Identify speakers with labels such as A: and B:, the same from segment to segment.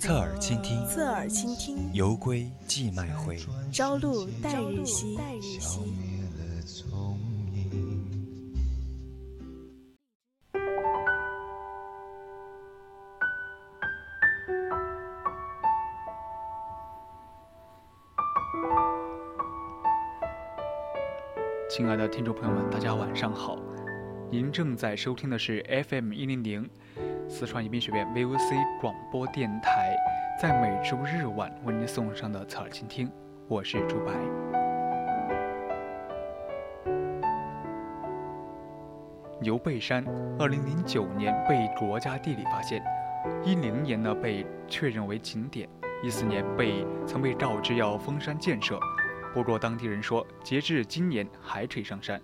A: 侧耳倾听，
B: 侧耳倾听。
A: 犹归寄麦回，
B: 朝露待日晞。
C: 亲爱的听众朋友们，大家晚上好！您正在收听的是 FM 一零零。四川宜宾学院 VOC 广播电台在每周日晚为您送上的侧耳倾听，我是朱白。牛背山，二零零九年被国家地理发现，一零年呢被确认为景点，一四年被曾被告知要封山建设，不过当地人说，截至今年还可以上山。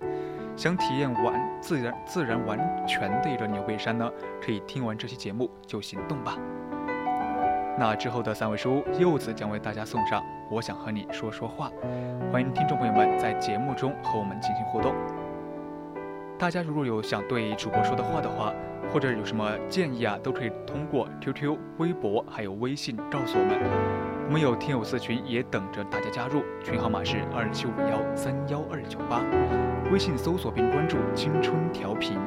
C: 想体验完自然、自然完全的一个牛背山呢，可以听完这期节目就行动吧。那之后的三位书柚子将为大家送上《我想和你说说话》，欢迎听众朋友们在节目中和我们进行互动。大家如果有想对主播说的话的话，或者有什么建议啊，都可以通过 QQ、微博还有微信告诉我们。我们有听友四群，也等着大家加入，群号码是二七五幺三幺二九八。微信搜索并关注“青春调频”，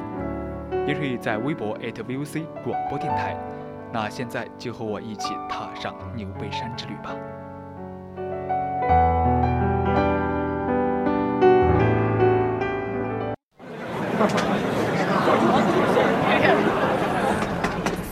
C: 也可以在微博 @VOC 广播电台。那现在就和我一起踏上牛背山之旅吧。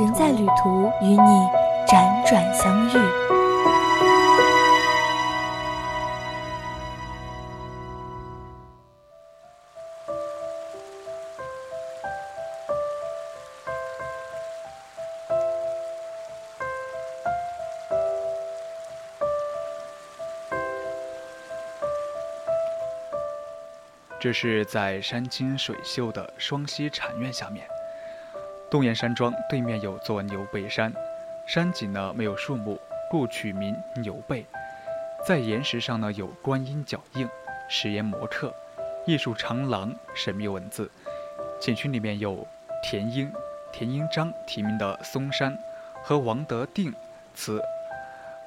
B: 人在旅途，与你辗转相遇。
C: 这是在山清水秀的双溪禅院下面，洞岩山庄对面有座牛背山，山脊呢没有树木，故取名牛背。在岩石上呢有观音脚印、石岩模刻、艺术长廊、神秘文字。景区里面有田英、田英章题名的嵩山和王德定祠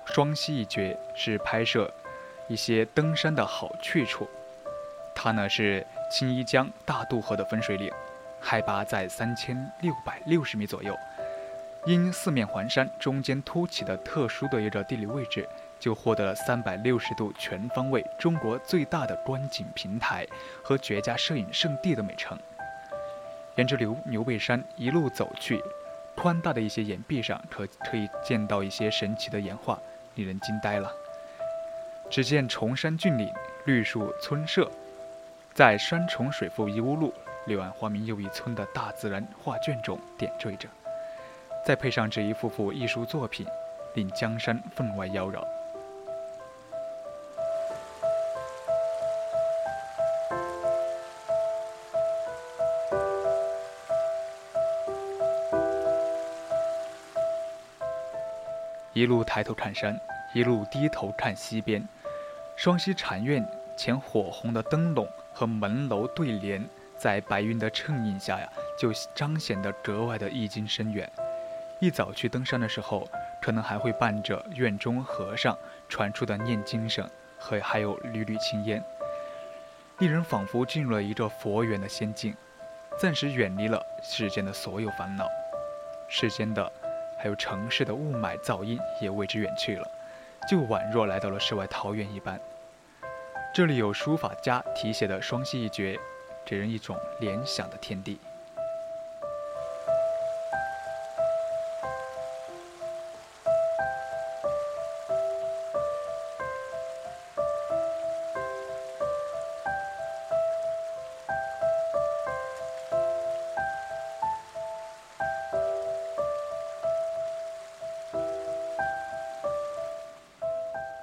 C: 双溪一绝，是拍摄一些登山的好去处。它呢是青衣江大渡河的分水岭，海拔在三千六百六十米左右。因四面环山，中间凸起的特殊的一个地理位置，就获得了三百六十度全方位中国最大的观景平台和绝佳摄影圣地的美称。沿着牛牛背山一路走去，宽大的一些岩壁上可可以见到一些神奇的岩画，令人惊呆了。只见崇山峻岭，绿树村舍。在山重水复疑无路，柳暗花明又一村的大自然画卷中点缀着，再配上这一幅幅艺术作品，令江山分外妖娆。一路抬头看山，一路低头看西边，双溪禅院前火红的灯笼。和门楼对联，在白云的衬映下呀，就彰显得格外的意境深远。一早去登山的时候，可能还会伴着院中和尚传出的念经声和还有缕缕青烟，令人仿佛进入了一个佛缘的仙境，暂时远离了世间的所有烦恼，世间的还有城市的雾霾噪音也为之远去了，就宛若来到了世外桃源一般。这里有书法家题写的双溪一绝，给人一种联想的天地。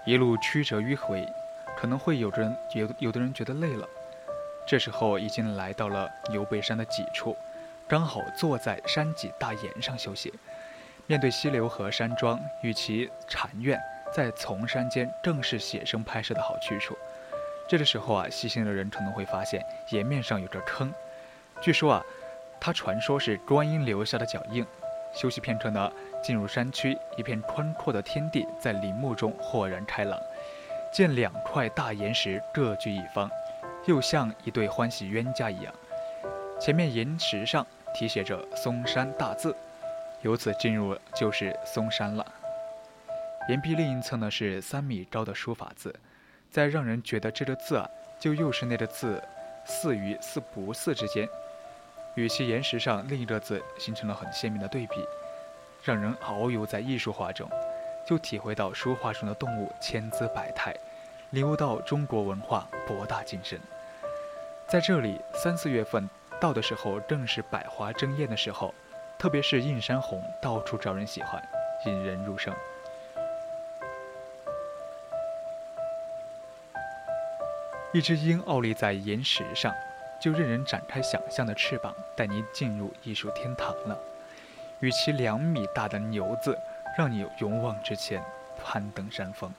C: 一路曲折迂回，可能会有人有有的人觉得累了。这时候已经来到了牛背山的脊处，刚好坐在山脊大岩上休息，面对溪流和山庄，与其禅院在丛山间，正是写生拍摄的好去处。这个时候啊，细心的人可能会发现岩面上有着坑，据说啊，它传说是观音留下的脚印。休息片刻呢，进入山区，一片宽阔的天地在林木中豁然开朗。见两块大岩石各据一方，又像一对欢喜冤家一样。前面岩石上题写着“嵩山”大字，由此进入就是嵩山了。岩壁另一侧呢是三米高的书法字，在让人觉得这个字啊，就又是那个字，似与似不似之间。与其岩石上另一个字形成了很鲜明的对比，让人遨游在艺术画中，就体会到书画中的动物千姿百态，领悟到中国文化博大精深。在这里，三四月份到的时候正是百花争艳的时候，特别是映山红到处招人喜欢，引人入胜。一只鹰傲立在岩石上。就任人展开想象的翅膀，带你进入艺术天堂了。与其两米大的牛字，让你勇往直前，攀登山峰。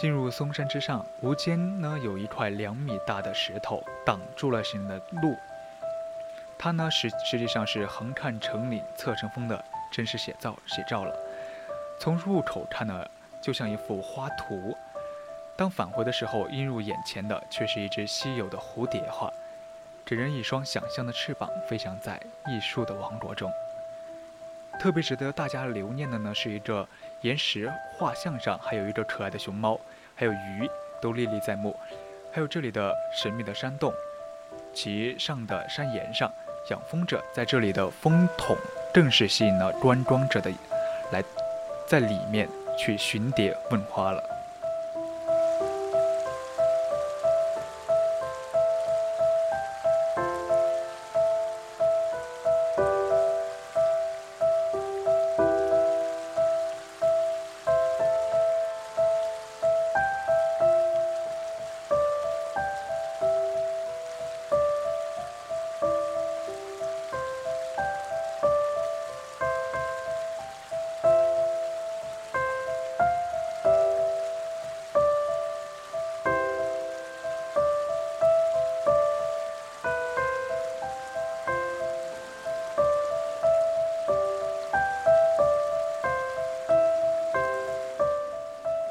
C: 进入嵩山之上，无间呢有一块两米大的石头挡住了行人的路。它呢实实际上是横看成岭侧成峰的真实写照写照了。从入口看呢，就像一幅花图。当返回的时候，映入眼前的却是一只稀有的蝴蝶花，给人一双想象的翅膀，飞翔在艺术的王国中。特别值得大家留念的呢，是一个岩石画像上还有一个可爱的熊猫，还有鱼都历历在目，还有这里的神秘的山洞，其上的山岩上养蜂者在这里的蜂桶，更是吸引了观光者的来在里面去寻蝶问花了。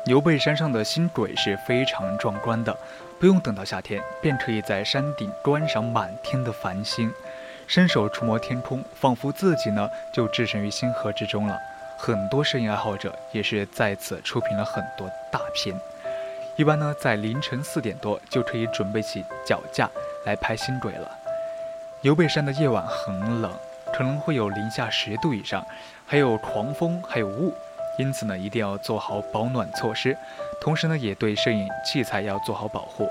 C: 牛背山上的星轨是非常壮观的，不用等到夏天，便可以在山顶观赏满天的繁星，伸手触摸天空，仿佛自己呢就置身于星河之中了。很多摄影爱好者也是在此出品了很多大片。一般呢，在凌晨四点多就可以准备起脚架来拍星轨了。牛背山的夜晚很冷，可能会有零下十度以上，还有狂风，还有雾。因此呢，一定要做好保暖措施，同时呢，也对摄影器材要做好保护。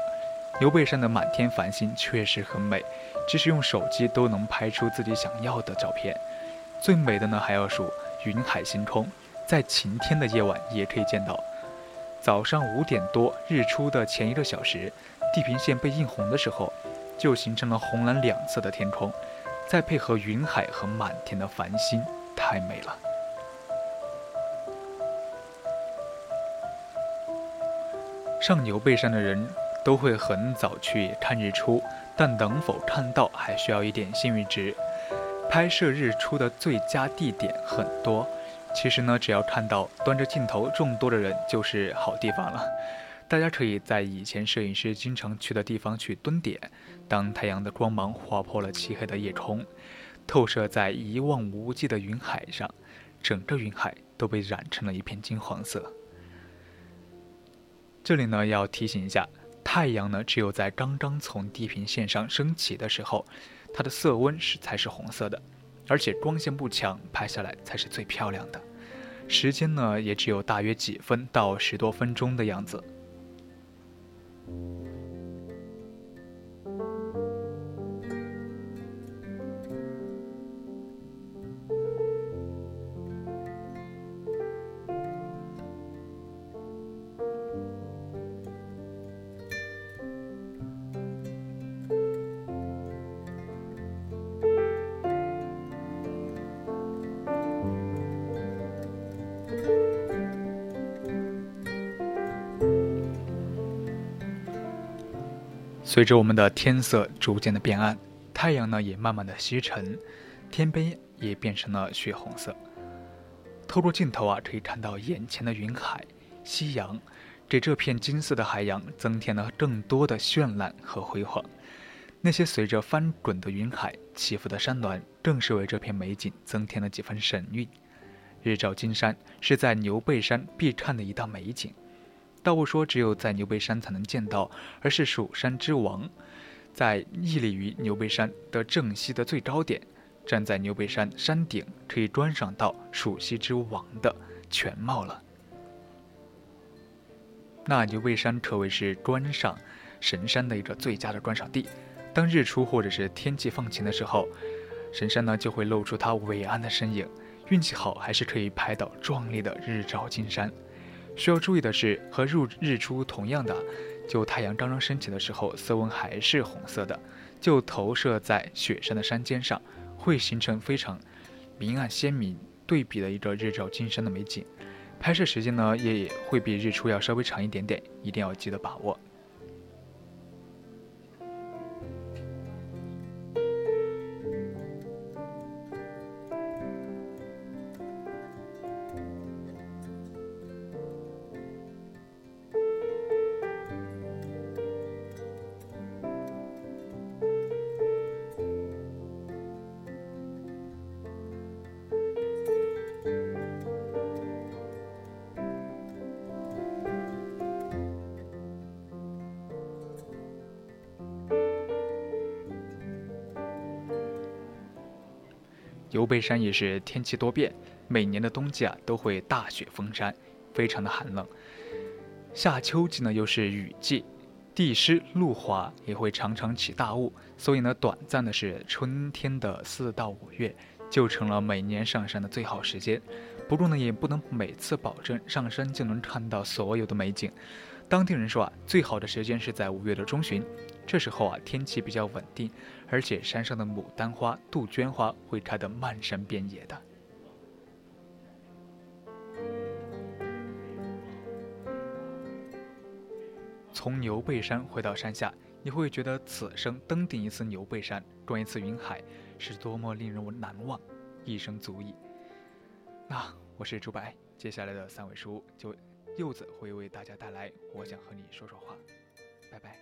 C: 牛背山的满天繁星确实很美，即使用手机都能拍出自己想要的照片。最美的呢，还要数云海星空，在晴天的夜晚也可以见到。早上五点多，日出的前一个小时，地平线被映红的时候，就形成了红蓝两色的天空，再配合云海和满天的繁星，太美了。上牛背山的人都会很早去看日出，但能否看到还需要一点幸运值。拍摄日出的最佳地点很多，其实呢，只要看到端着镜头众多的人就是好地方了。大家可以在以前摄影师经常去的地方去蹲点，当太阳的光芒划破了漆黑的夜空，透射在一望无际的云海上，整个云海都被染成了一片金黄色。这里呢要提醒一下，太阳呢，只有在刚刚从地平线上升起的时候，它的色温是才是红色的，而且光线不强，拍下来才是最漂亮的。时间呢，也只有大约几分到十多分钟的样子。随着我们的天色逐渐的变暗，太阳呢也慢慢的西沉，天边也变成了血红色。透过镜头啊，可以看到眼前的云海、夕阳，给这片金色的海洋增添了更多的绚烂和辉煌。那些随着翻滚的云海起伏的山峦，更是为这片美景增添了几分神韵。日照金山是在牛背山必看的一道美景。倒不说只有在牛背山才能见到，而是蜀山之王，在屹立于牛背山的正西的最高点，站在牛背山山顶，可以观赏到蜀西之王的全貌了。那牛背山可谓是观赏神山的一个最佳的观赏地。当日出或者是天气放晴的时候，神山呢就会露出它伟岸的身影，运气好还是可以拍到壮丽的日照金山。需要注意的是，和入日出同样的，就太阳刚刚升起的时候，色温还是红色的，就投射在雪山的山尖上，会形成非常明暗鲜明对比的一个日照金山的美景。拍摄时间呢，也会比日出要稍微长一点点，一定要记得把握。牛背山也是天气多变，每年的冬季啊都会大雪封山，非常的寒冷。夏秋季呢又是雨季，地湿路滑，也会常常起大雾，所以呢短暂的是春天的四到五月就成了每年上山的最好时间。不过呢也不能每次保证上山就能看到所有的美景。当地人说啊，最好的时间是在五月的中旬，这时候啊天气比较稳定，而且山上的牡丹花、杜鹃花会开得漫山遍野的。从牛背山回到山下，你会觉得此生登顶一次牛背山，观一次云海，是多么令人难忘，一生足矣。那我是朱白，接下来的三尾书就。柚子会为大家带来，我想和你说说话，拜拜。